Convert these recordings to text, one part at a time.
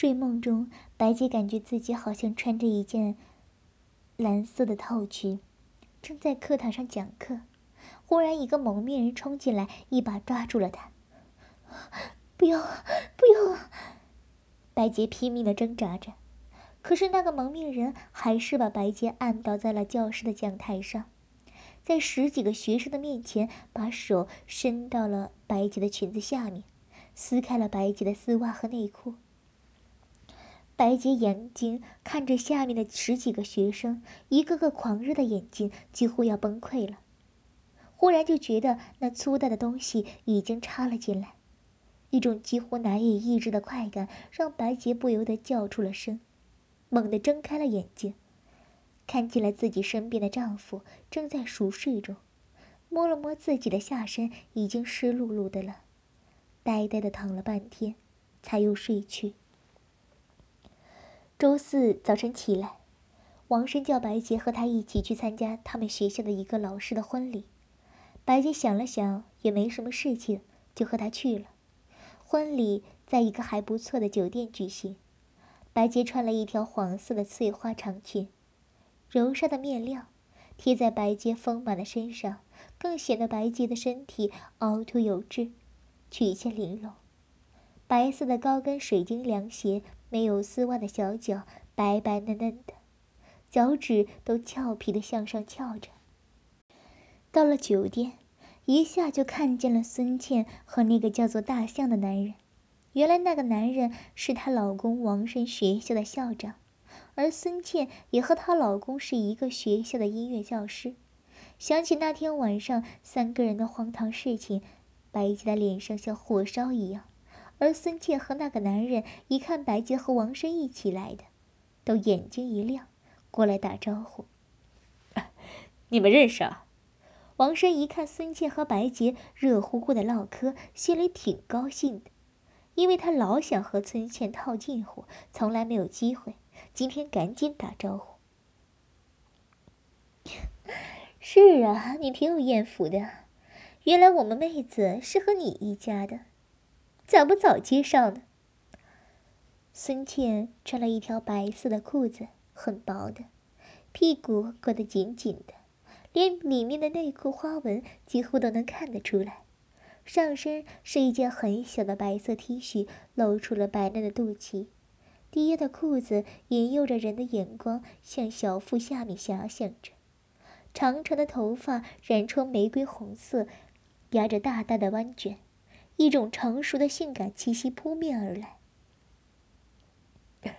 睡梦中，白洁感觉自己好像穿着一件蓝色的套裙，正在课堂上讲课。忽然，一个蒙面人冲进来，一把抓住了她。“不要，不要！”白洁拼命的挣扎着，可是那个蒙面人还是把白洁按倒在了教室的讲台上，在十几个学生的面前，把手伸到了白洁的裙子下面，撕开了白洁的丝袜和内裤。白洁眼睛看着下面的十几个学生，一个个狂热的眼睛几乎要崩溃了。忽然就觉得那粗大的东西已经插了进来，一种几乎难以抑制的快感让白洁不由得叫出了声，猛地睁开了眼睛，看见了自己身边的丈夫正在熟睡中，摸了摸自己的下身，已经湿漉漉的了，呆呆的躺了半天，才又睡去。周四早晨起来，王生叫白洁和他一起去参加他们学校的一个老师的婚礼。白洁想了想，也没什么事情，就和他去了。婚礼在一个还不错的酒店举行。白洁穿了一条黄色的碎花长裙，柔纱的面料贴在白洁丰满的身上，更显得白洁的身体凹凸有致，曲线玲珑。白色的高跟水晶凉鞋。没有丝袜的小脚白白嫩嫩的，脚趾都俏皮的向上翘着。到了酒店，一下就看见了孙倩和那个叫做大象的男人。原来那个男人是她老公王生学校的校长，而孙倩也和她老公是一个学校的音乐教师。想起那天晚上三个人的荒唐事情，白洁的脸上像火烧一样。而孙倩和那个男人一看白洁和王生一起来的，都眼睛一亮，过来打招呼：“你们认识啊？”王生一看孙倩和白洁热乎乎的唠嗑，心里挺高兴的，因为他老想和孙倩套近乎，从来没有机会，今天赶紧打招呼。是啊，你挺有艳福的，原来我们妹子是和你一家的。咋不早介绍呢？孙茜穿了一条白色的裤子，很薄的，屁股裹得紧紧的，连里面的内裤花纹几乎都能看得出来。上身是一件很小的白色 T 恤，露出了白嫩的肚脐。低腰的裤子引诱着人的眼光向小腹下面遐想着。长长的头发染成玫瑰红色，压着大大的弯卷。一种成熟的性感气息扑面而来。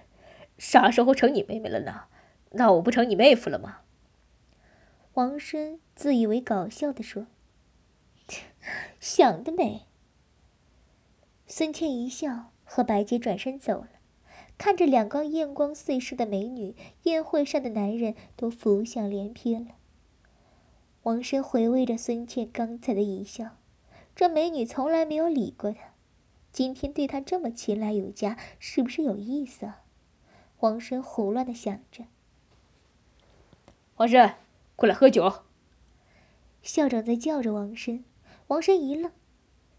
啥时候成你妹妹了呢？那我不成你妹夫了吗？王生自以为搞笑的说：“想得美。”孙倩一笑，和白洁转身走了。看着两个艳光四射的美女，宴会上的男人都浮想联翩了。王生回味着孙倩刚才的一笑。这美女从来没有理过他，今天对他这么青睐有加，是不是有意思啊？王生胡乱的想着。王生，过来喝酒。校长在叫着王生，王生一愣，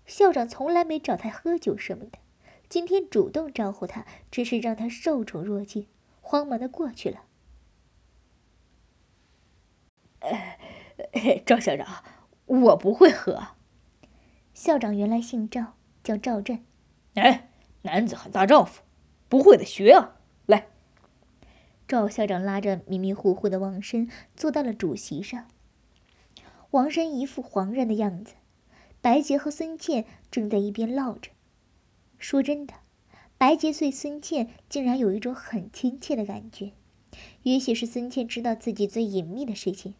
校长从来没找他喝酒什么的，今天主动招呼他，真是让他受宠若惊，慌忙的过去了。呃，赵校长，我不会喝。校长原来姓赵，叫赵振。哎，男子汉大丈夫，不会的学啊！来，赵校长拉着迷迷糊糊的王申坐到了主席上。王申一副惶然的样子。白洁和孙倩正在一边唠着。说真的，白洁对孙倩竟然有一种很亲切的感觉。也许是孙倩知道自己最隐秘的事情，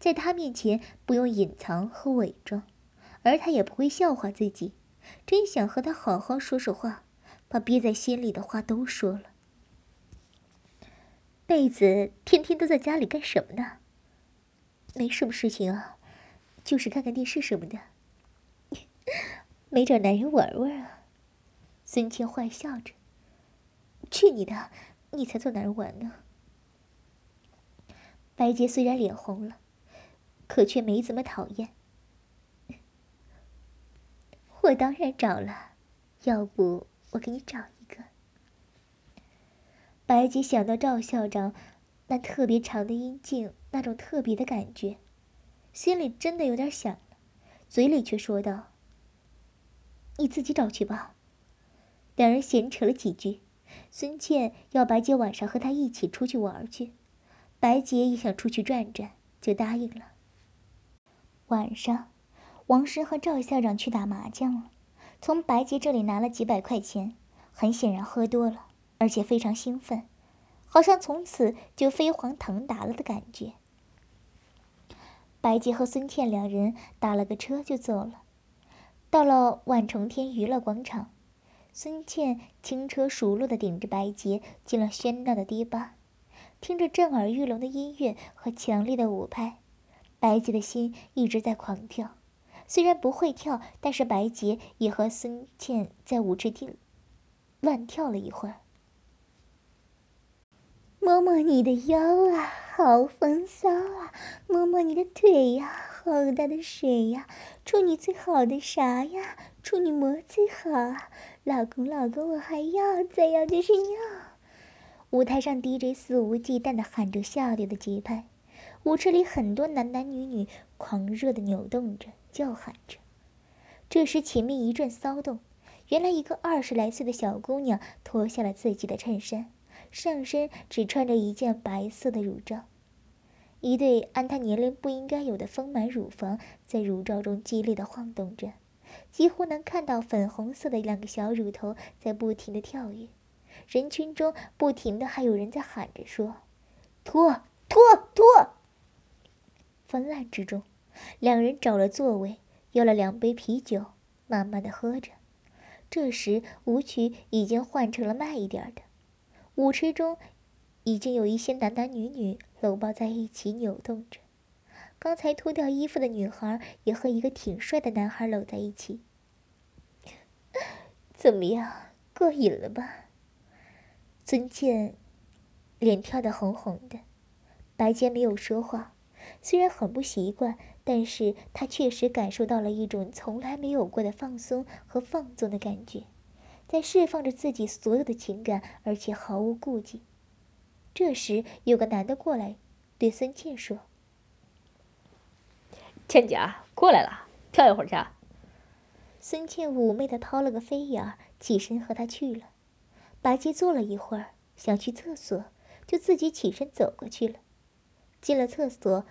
在她面前不用隐藏和伪装。而他也不会笑话自己，真想和他好好说说话，把憋在心里的话都说了。妹子天天都在家里干什么呢？没什么事情啊，就是看看电视什么的。没找男人玩玩啊？孙倩坏笑着。去你的，你才做男人玩呢。白洁虽然脸红了，可却没怎么讨厌。我当然找了，要不我给你找一个。白洁想到赵校长那特别长的阴茎，那种特别的感觉，心里真的有点想，嘴里却说道：“你自己找去吧。”两人闲扯了几句，孙倩要白洁晚上和她一起出去玩去，白洁也想出去转转，就答应了。晚上，王石和赵校长去打麻将了，从白洁这里拿了几百块钱，很显然喝多了。而且非常兴奋，好像从此就飞黄腾达了的感觉。白洁和孙倩两人打了个车就走了，到了万重天娱乐广场，孙倩轻车熟路地顶着白洁进了喧闹的迪吧，听着震耳欲聋的音乐和强烈的舞拍，白洁的心一直在狂跳。虽然不会跳，但是白洁也和孙倩在舞池地乱跳了一会儿。摸摸你的腰啊，好风骚啊！摸摸你的腿呀，好大的水呀！处女最好的啥呀？处女膜最好啊！老公，老公，我还要，再要就是要。舞台上 DJ 肆无忌惮的喊着下流的节拍，舞池里很多男男女女狂热的扭动着，叫喊着。这时前面一阵骚动，原来一个二十来岁的小姑娘脱下了自己的衬衫。上身只穿着一件白色的乳罩，一对按她年龄不应该有的丰满乳房在乳罩中激烈的晃动着，几乎能看到粉红色的两个小乳头在不停的跳跃。人群中不停的还有人在喊着说：“脱脱脱！”纷乱之中，两人找了座位，要了两杯啤酒，慢慢的喝着。这时舞曲已经换成了慢一点的。舞池中，已经有一些男男女女搂抱在一起扭动着。刚才脱掉衣服的女孩也和一个挺帅的男孩搂在一起。怎么样，过瘾了吧？尊健脸跳得红红的，白洁没有说话。虽然很不习惯，但是他确实感受到了一种从来没有过的放松和放纵的感觉。在释放着自己所有的情感，而且毫无顾忌。这时，有个男的过来，对孙倩说：“倩姐，过来了，跳一会儿去。”孙倩妩媚的抛了个飞眼，起身和他去了。白洁坐了一会儿，想去厕所，就自己起身走过去了。进了厕所，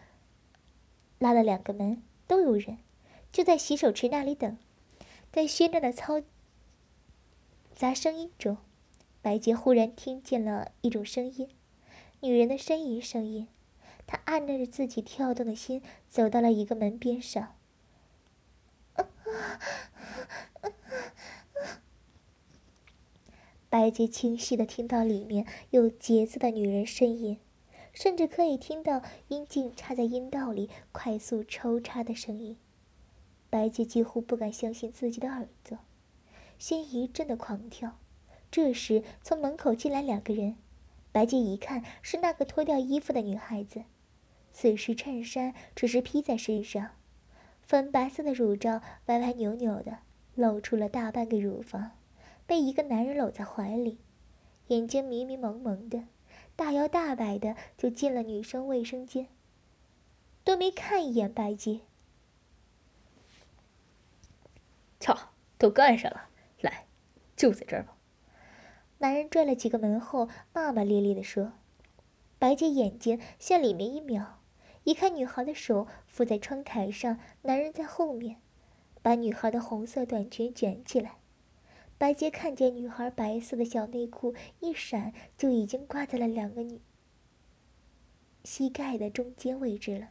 拉了两个门，都有人，就在洗手池那里等，在喧闹的嘈。杂声音中，白洁忽然听见了一种声音，女人的呻吟声音。她按捺着自己跳动的心，走到了一个门边上。白洁清晰的听到里面有节奏的女人呻吟，甚至可以听到阴茎插在阴道里快速抽插的声音。白洁几乎不敢相信自己的耳朵。心一阵的狂跳，这时从门口进来两个人，白洁一看是那个脱掉衣服的女孩子，此时衬衫只是披在身上，粉白色的乳罩歪歪扭扭的露出了大半个乳房，被一个男人搂在怀里，眼睛迷迷蒙蒙的，大摇大摆的就进了女生卫生间，都没看一眼白洁，操，都干上了。来，就在这儿吧。男人拽了几个门后，骂骂咧咧地说：“白洁眼睛向里面一瞄，一看女孩的手扶在窗台上，男人在后面，把女孩的红色短裙卷起来。白洁看见女孩白色的小内裤一闪，就已经挂在了两个女膝盖的中间位置了。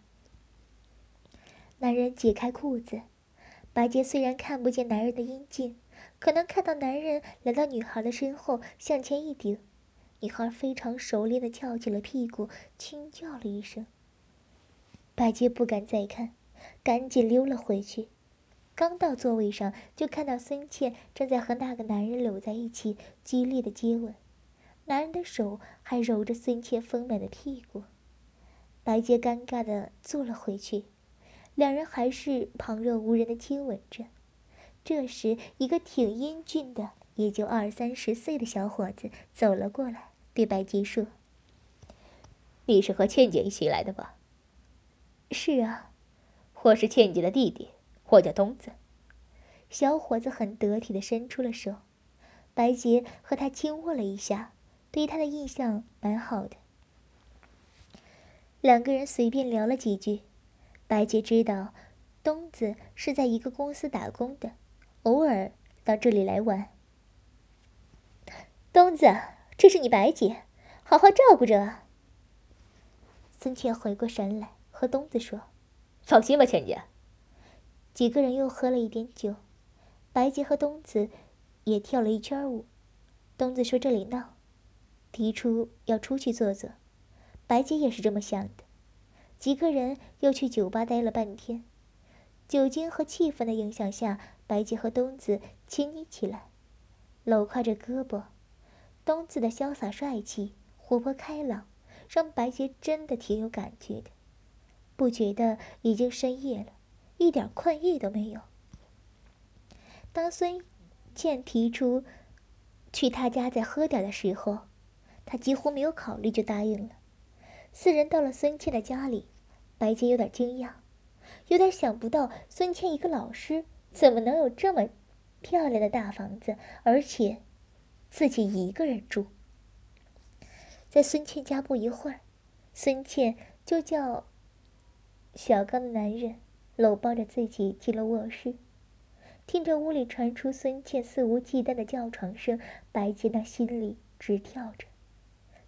男人解开裤子，白洁虽然看不见男人的阴茎。”可能看到男人来到女孩的身后，向前一顶，女孩非常熟练的翘起了屁股，轻叫了一声。白洁不敢再看，赶紧溜了回去。刚到座位上，就看到孙倩正在和那个男人搂在一起，激烈的接吻，男人的手还揉着孙倩丰满的屁股。白洁尴尬的坐了回去，两人还是旁若无人的亲吻着。这时，一个挺英俊的，也就二三十岁的小伙子走了过来，对白洁说：“你是和倩姐一起来的吧？”“是啊，我是倩姐的弟弟，我叫东子。”小伙子很得体的伸出了手，白洁和他亲握了一下，对他的印象蛮好的。两个人随便聊了几句，白洁知道东子是在一个公司打工的，偶尔到这里来玩。东子，这是你白姐，好好照顾着啊。孙倩回过神来，和东子说：“放心吧，倩姐。”几个人又喝了一点酒。白洁和东子也跳了一圈舞。东子说：“这里闹，提出要出去坐坐。”白洁也是这么想的。几个人又去酒吧待了半天。酒精和气氛的影响下，白洁和东子亲昵起来，搂挎着胳膊。东子的潇洒帅气、活泼开朗，让白洁真的挺有感觉的。不觉得已经深夜了，一点困意都没有。当孙倩提出去他家再喝点的时候，他几乎没有考虑就答应了。四人到了孙倩的家里，白洁有点惊讶，有点想不到孙倩一个老师怎么能有这么漂亮的大房子，而且自己一个人住。在孙倩家不一会儿，孙倩就叫小刚的男人搂抱着自己进了卧室。听着屋里传出孙倩肆无忌惮的叫床声，白洁那心里直跳着。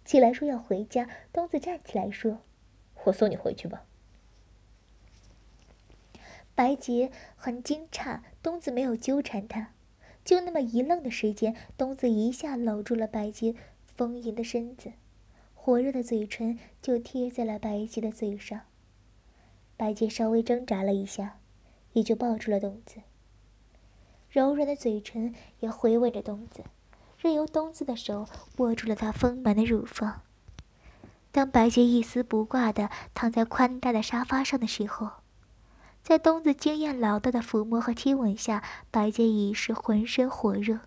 起来说要回家，东子站起来说：“我送你回去吧。”白洁很惊诧，东子没有纠缠他，就那么一愣的时间，东子一下搂住了白洁丰盈的身子，火热的嘴唇就贴在了白洁的嘴上。白洁稍微挣扎了一下，也就抱住了东子。柔软的嘴唇也回吻着东子，任由东子的手握住了她丰满的乳房。当白洁一丝不挂地躺在宽大的沙发上的时候，在东子经验老道的抚摸和亲吻下，白洁已是浑身火热，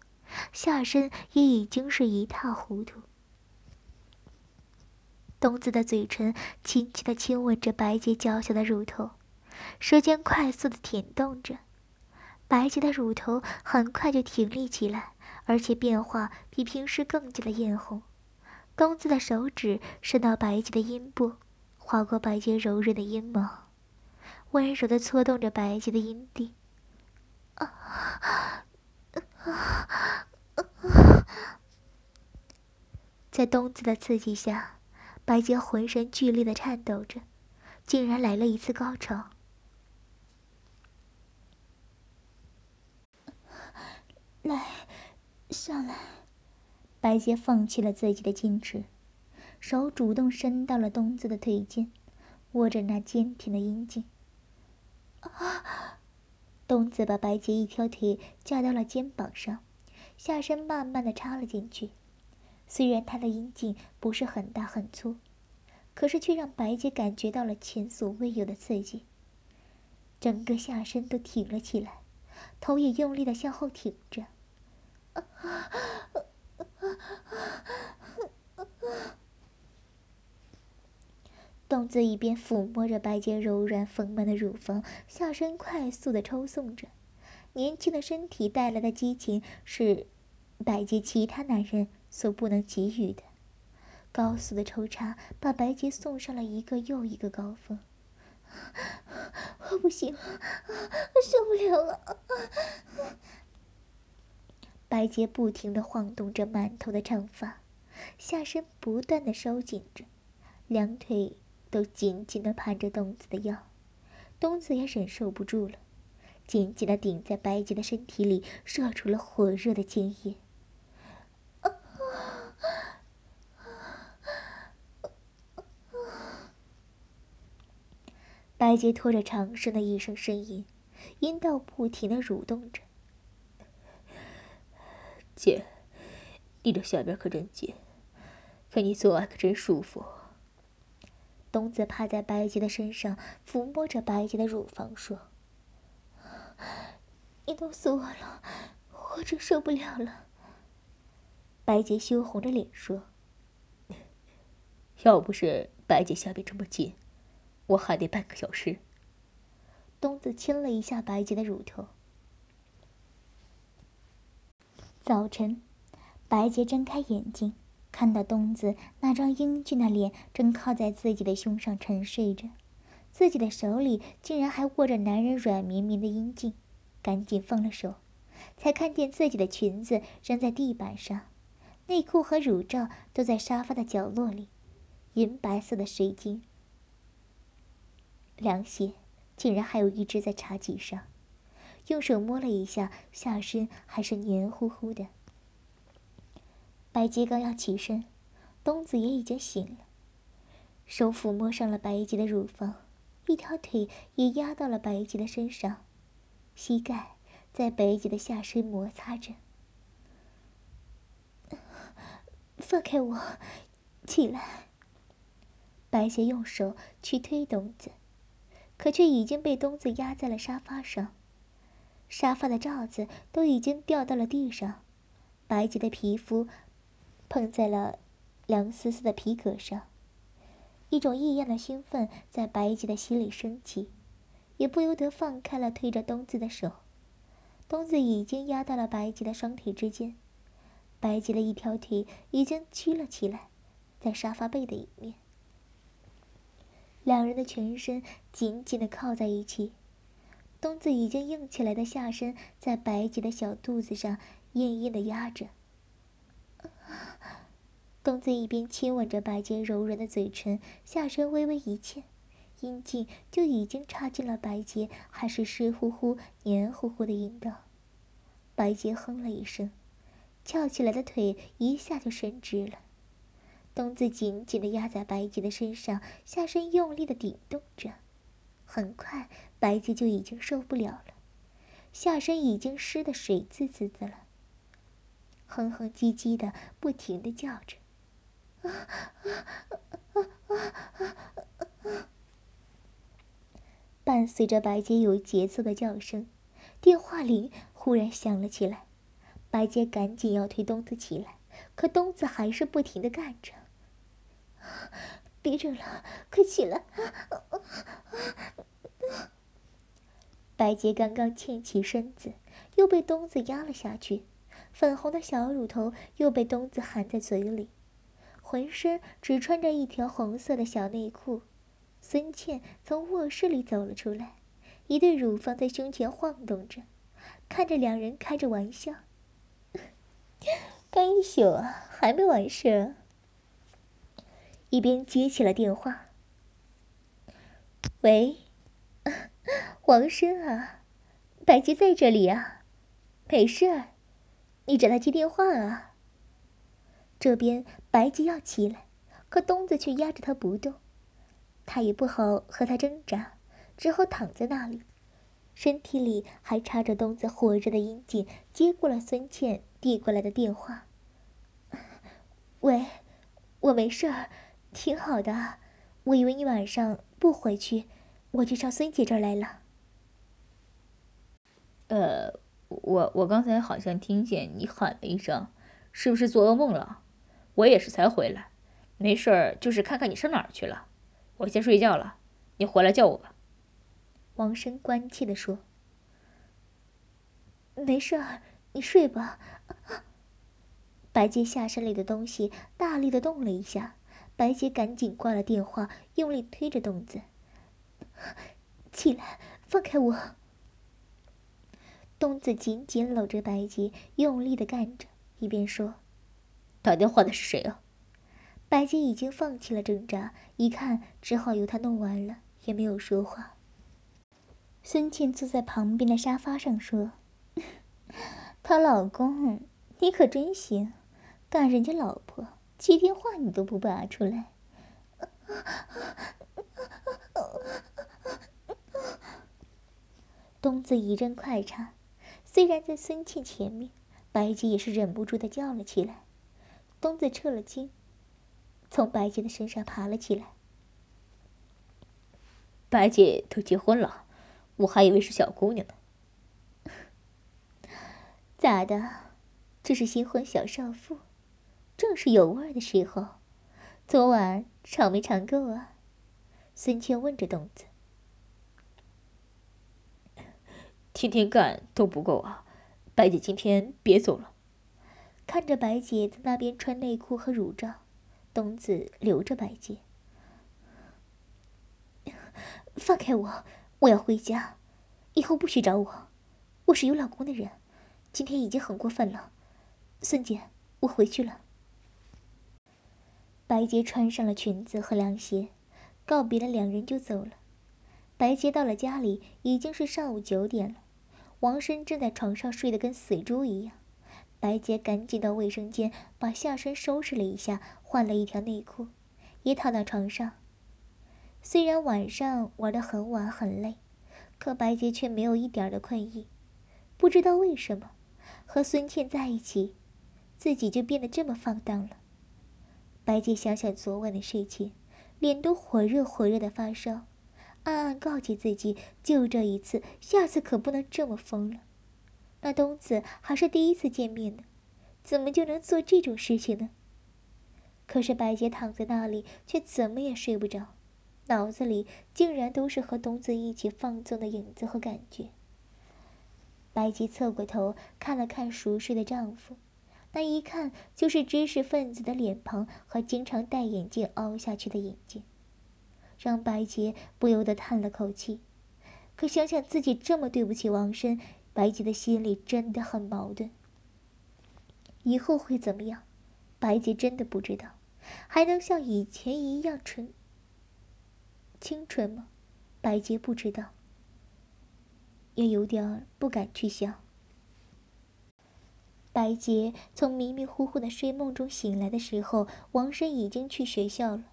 下身也已经是一塌糊涂。东子的嘴唇轻轻的亲吻着白洁娇小的乳头，舌尖快速的舔动着。白洁的乳头很快就挺立起来，而且变化比平时更加的艳红。东子的手指伸到白洁的阴部，划过白洁柔润的阴毛，温柔的搓动着白洁的阴蒂。啊啊啊在东子的刺激下，白洁浑身剧烈的颤抖着，竟然来了一次高潮。来，上来。白洁放弃了自己的矜持，手主动伸到了东子的腿间，握着那坚挺的阴茎。啊！东子把白洁一条腿架到了肩膀上，下身慢慢的插了进去。虽然他的阴茎不是很大很粗，可是却让白洁感觉到了前所未有的刺激，整个下身都挺了起来，头也用力的向后挺着。东子一边抚摸着白洁柔软丰满的乳房，下身快速的抽送着。年轻的身体带来的激情，是白洁其他男人所不能给予的。高速的抽插把白洁送上了一个又一个高峰。我不行了，我受不了了。白洁不停地晃动着满头的长发，下身不断的收紧着，两腿都紧紧地盘着东子的腰。东子也忍受不住了，紧紧地顶在白洁的身体里，射出了火热的精液。白洁拖着长声的一声呻吟，阴道不停地蠕动着。姐，你这下边可真紧，跟你做爱可真舒服。东子趴在白洁的身上，抚摸着白洁的乳房，说：“你弄死我了，我真受不了了。”白洁羞红着脸说：“ 要不是白姐下边这么紧，我还得半个小时。东子亲了一下白洁的乳头。早晨，白洁睁开眼睛，看到东子那张英俊的脸正靠在自己的胸上沉睡着，自己的手里竟然还握着男人软绵绵的阴茎，赶紧放了手，才看见自己的裙子扔在地板上，内裤和乳罩都在沙发的角落里，银白色的水晶，凉鞋竟然还有一只在茶几上。用手摸了一下下身，还是黏糊糊的。白洁刚要起身，东子也已经醒了，手抚摸上了白洁的乳房，一条腿也压到了白洁的身上，膝盖在白洁的下身摩擦着。放开我，起来！白洁用手去推东子，可却已经被东子压在了沙发上。沙发的罩子都已经掉到了地上，白洁的皮肤碰在了凉丝丝的皮革上，一种异样的兴奋在白洁的心里升起，也不由得放开了推着东子的手。东子已经压到了白洁的双腿之间，白洁的一条腿已经屈了起来，在沙发背的一面，两人的全身紧紧的靠在一起。东子已经硬起来的下身在白洁的小肚子上硬硬的压着。东子一边亲吻着白洁柔软的嘴唇，下身微微一欠，阴茎就已经插进了白洁还是湿乎乎、黏糊糊的阴道。白洁哼了一声，翘起来的腿一下就伸直了。东子紧紧的压在白洁的身上，下身用力的顶动着。很快，白洁就已经受不了了，下身已经湿得水滋滋的了，哼哼唧唧的，不停的叫着。伴随着白洁有节奏的叫声，电话铃忽然响了起来。白洁赶紧要推东子起来，可东子还是不停的干着。别整了，快起来！白洁刚刚欠起身子，又被东子压了下去，粉红的小乳头又被东子含在嘴里，浑身只穿着一条红色的小内裤。孙茜从卧室里走了出来，一对乳房在胸前晃动着，看着两人开着玩笑。干一宿啊，还没完事。一边接起了电话。喂，王生啊，白洁在这里啊，没事儿，你找他接电话啊。这边白洁要起来，可东子却压着他不动，他也不好和他挣扎，只好躺在那里，身体里还插着东子火热的阴茎，接过了孙茜递过来的电话。喂，我没事儿。挺好的，我以为你晚上不回去，我就上孙姐这儿来了。呃，我我刚才好像听见你喊了一声，是不是做噩梦了？我也是才回来，没事儿，就是看看你上哪儿去了。我先睡觉了，你回来叫我吧。王生关切的说：“没事儿，你睡吧。”白洁下身里的东西大力的动了一下。白洁赶紧挂了电话，用力推着东子起来，放开我。东子紧紧搂着白洁，用力的干着，一边说：“打电话的是谁啊？”白洁已经放弃了挣扎，一看只好由他弄完了，也没有说话。孙茜坐在旁边的沙发上说：“ 她老公，你可真行，干人家老婆。”接电话你都不拔出来，东子一阵快插，虽然在孙茜前面，白洁也是忍不住的叫了起来。东子撤了惊，从白洁的身上爬了起来。白姐都结婚了，我还以为是小姑娘呢。咋的？这是新婚小少妇？正是有味儿的时候。昨晚尝没尝够啊？孙倩问着东子。天天干都不够啊，白姐今天别走了。看着白姐在那边穿内裤和乳罩，东子留着白姐。放开我，我要回家，以后不许找我，我是有老公的人，今天已经很过分了。孙姐，我回去了。白洁穿上了裙子和凉鞋，告别了两人就走了。白洁到了家里，已经是上午九点了。王生正在床上睡得跟死猪一样。白洁赶紧到卫生间，把下身收拾了一下，换了一条内裤，也躺到床上。虽然晚上玩得很晚很累，可白洁却没有一点的困意。不知道为什么，和孙倩在一起，自己就变得这么放荡了。白洁想想昨晚的事情，脸都火热火热的发烧，暗暗告诫自己：就这一次，下次可不能这么疯了。那东子还是第一次见面呢，怎么就能做这种事情呢？可是白洁躺在那里，却怎么也睡不着，脑子里竟然都是和东子一起放纵的影子和感觉。白洁侧过头看了看熟睡的丈夫，那一看就是知识分子的脸庞和经常戴眼镜凹下去的眼睛，让白洁不由得叹了口气。可想想自己这么对不起王生。白洁的心里真的很矛盾。以后会怎么样？白洁真的不知道，还能像以前一样纯、清纯吗？白洁不知道，也有点不敢去想。白洁从迷迷糊糊的睡梦中醒来的时候，王生已经去学校了，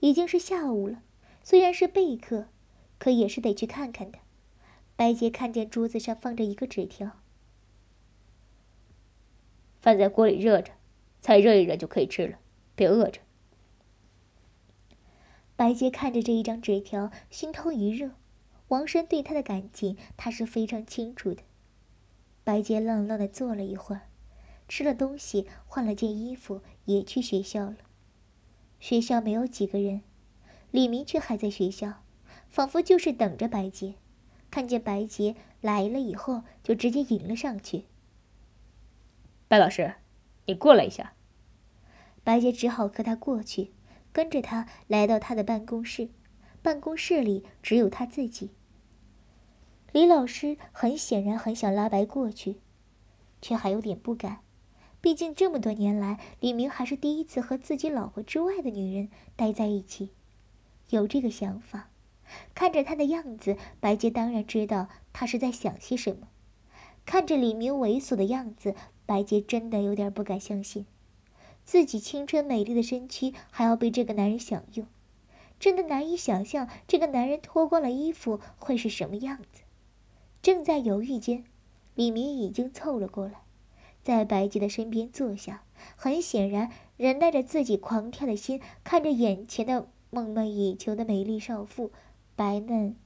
已经是下午了。虽然是备课，可也是得去看看的。白洁看见桌子上放着一个纸条，饭在锅里热着，菜热一热就可以吃了，别饿着。白洁看着这一张纸条，心头一热。王生对她的感情，她是非常清楚的。白洁愣愣的坐了一会儿，吃了东西，换了件衣服，也去学校了。学校没有几个人，李明却还在学校，仿佛就是等着白洁。看见白洁来了以后，就直接迎了上去。白老师，你过来一下。白洁只好和他过去，跟着他来到他的办公室。办公室里只有他自己。李老师很显然很想拉白过去，却还有点不敢。毕竟这么多年来，李明还是第一次和自己老婆之外的女人待在一起，有这个想法。看着他的样子，白洁当然知道他是在想些什么。看着李明猥琐的样子，白洁真的有点不敢相信，自己青春美丽的身躯还要被这个男人享用，真的难以想象这个男人脱光了衣服会是什么样子。正在犹豫间，李明已经凑了过来，在白洁的身边坐下，很显然忍耐着自己狂跳的心，看着眼前的梦寐以求的美丽少妇。白嫩、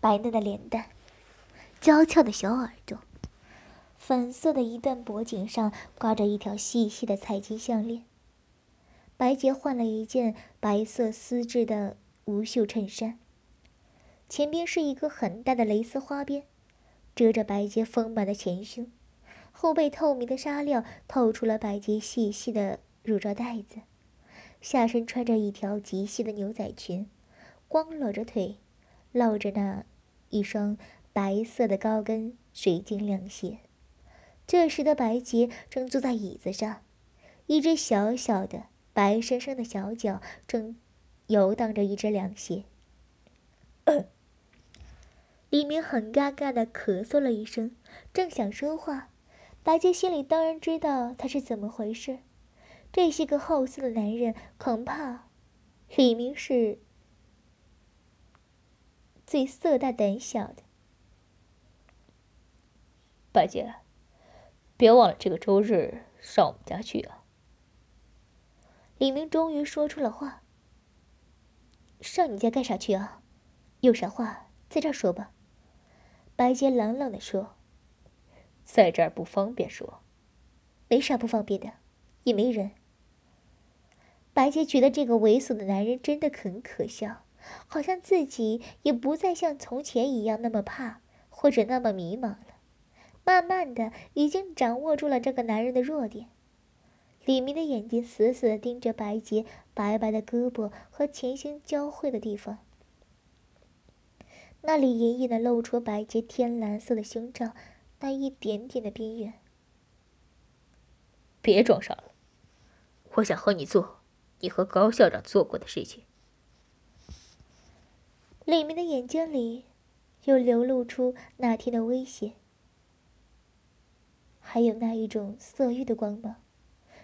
白嫩的脸蛋，娇俏的小耳朵，粉色的一段脖颈上挂着一条细细的彩金项链。白洁换了一件白色丝质的无袖衬衫，前边是一个很大的蕾丝花边，遮着白洁丰满的前胸，后背透明的纱料透出了白洁细细的乳罩带子，下身穿着一条极细的牛仔裙。光裸着腿，露着那一双白色的高跟水晶凉鞋。这时的白洁正坐在椅子上，一只小小的、白生生的小脚正游荡着一只凉鞋。李明很尴尬的咳嗽了一声，正想说话，白洁心里当然知道他是怎么回事。这些个好色的男人，恐怕李明是。最色大胆小的，白洁，别忘了这个周日上我们家去啊！李明终于说出了话：“上你家干啥去啊？有啥话在这儿说吧。”白洁冷冷的说：“在这儿不方便说，没啥不方便的，也没人。”白洁觉得这个猥琐的男人真的很可笑，好像自己也不再像从前一样那么怕或者那么迷茫了。慢慢的，已经掌握住了这个男人的弱点。李明的眼睛死死的盯着白洁白白的胳膊和前胸交汇的地方，那里隐隐的露出白洁天蓝色的胸罩那一点点的边缘。别装傻了，我想和你做你和高校长做过的事情。李明的眼睛里又流露出那天的危险，还有那一种色欲的光芒。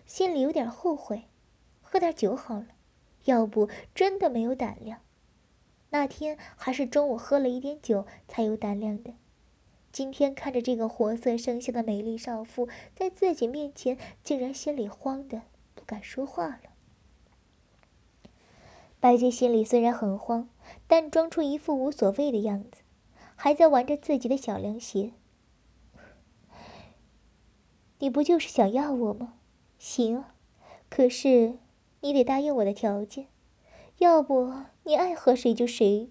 心里有点后悔，喝点酒好了，要不真的没有胆量。那天还是中午喝了一点酒才有胆量的。今天看着这个活色生香的美丽少妇在自己面前，竟然心里慌的不敢说话了。白洁心里虽然很慌，但装出一副无所谓的样子，还在玩着自己的小凉鞋。你不就是想要我吗？行，可是你得答应我的条件，要不你爱和谁就谁，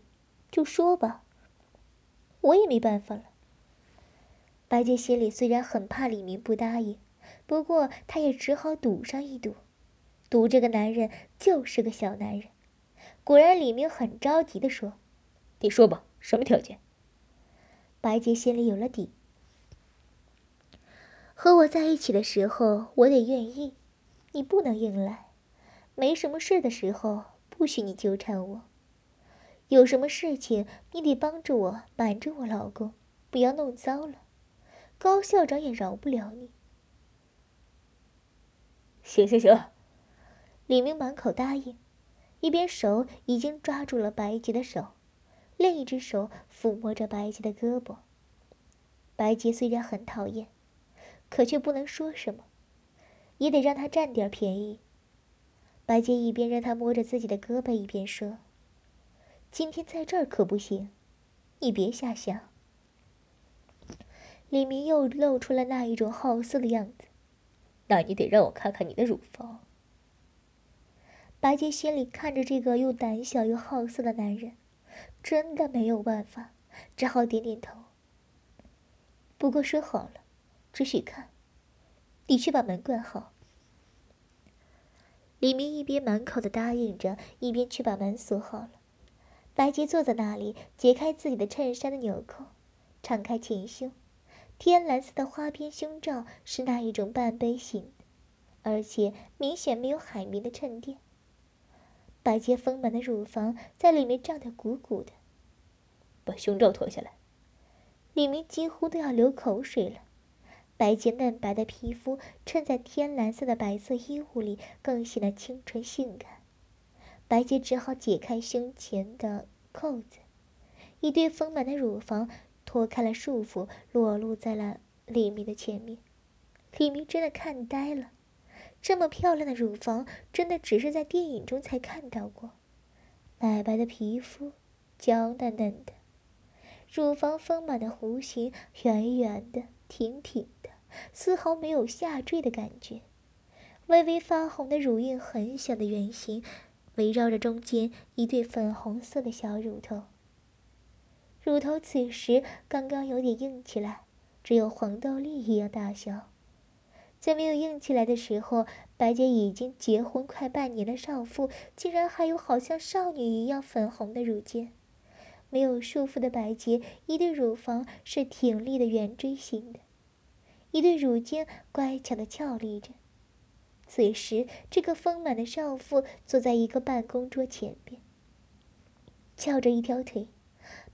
就说吧。我也没办法了。白洁心里虽然很怕李明不答应，不过他也只好赌上一赌，赌这个男人就是个小男人。果然，李明很着急的说：“你说吧，什么条件？”白洁心里有了底。和我在一起的时候，我得愿意，你不能硬来。没什么事的时候，不许你纠缠我。有什么事情，你得帮着我瞒着我老公，不要弄糟了。高校长也饶不了你。行行行，李明满口答应，一边手已经抓住了白洁的手，另一只手抚摸着白洁的胳膊。白洁虽然很讨厌。可却不能说什么，也得让他占点便宜。白洁一边让他摸着自己的胳膊，一边说：“今天在这儿可不行，你别瞎想。”李明又露出了那一种好色的样子。那你得让我看看你的乳房。白洁心里看着这个又胆小又好色的男人，真的没有办法，只好点点头。不过说好了。只许看，你去把门关好。李明一边满口的答应着，一边去把门锁好了。白洁坐在那里，解开自己的衬衫的纽扣，敞开前胸，天蓝色的花边胸罩是那一种半杯型，而且明显没有海绵的衬垫。白洁丰满的乳房在里面胀得鼓鼓的。把胸罩脱下来，李明几乎都要流口水了。白洁嫩白的皮肤衬在天蓝色的白色衣物里，更显得清纯性感。白洁只好解开胸前的扣子，一对丰满的乳房脱开了束缚，裸露在了李明的前面。李明真的看呆了，这么漂亮的乳房，真的只是在电影中才看到过。奶白的皮肤，娇嫩嫩的，乳房丰满的弧形，圆圆的。挺挺的，丝毫没有下坠的感觉。微微发红的乳晕，很小的圆形，围绕着中间一对粉红色的小乳头。乳头此时刚刚有点硬起来，只有黄豆粒一样大小。在没有硬起来的时候，白洁已经结婚快半年的少妇，竟然还有好像少女一样粉红的乳尖。没有束缚的白洁，一对乳房是挺立的圆锥形的，一对乳尖乖巧的翘立着。此时，这个丰满的少妇坐在一个办公桌前边，翘着一条腿，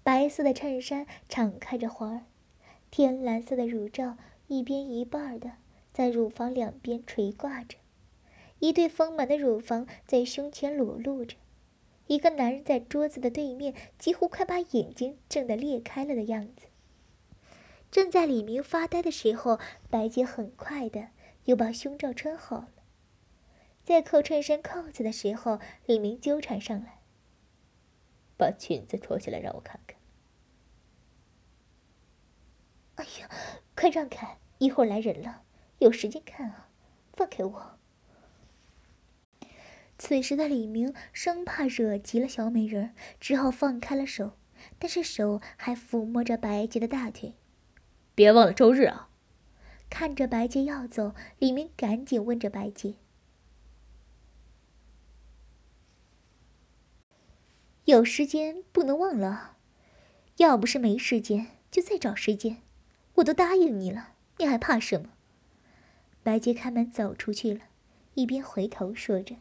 白色的衬衫敞开着花儿，天蓝色的乳罩一边一半的在乳房两边垂挂着，一对丰满的乳房在胸前裸露着。一个男人在桌子的对面，几乎快把眼睛睁得裂开了的样子。正在李明发呆的时候，白洁很快的又把胸罩穿好了。在扣衬衫扣子的时候，李明纠缠上来：“把裙子脱下来，让我看看。”“哎呀，快让开！一会儿来人了，有时间看啊！放开我！”此时的李明生怕惹急了小美人，只好放开了手，但是手还抚摸着白洁的大腿。别忘了周日啊！看着白洁要走，李明赶紧问着白洁：“有时间不能忘了，要不是没时间，就再找时间。我都答应你了，你还怕什么？”白洁开门走出去了，一边回头说着。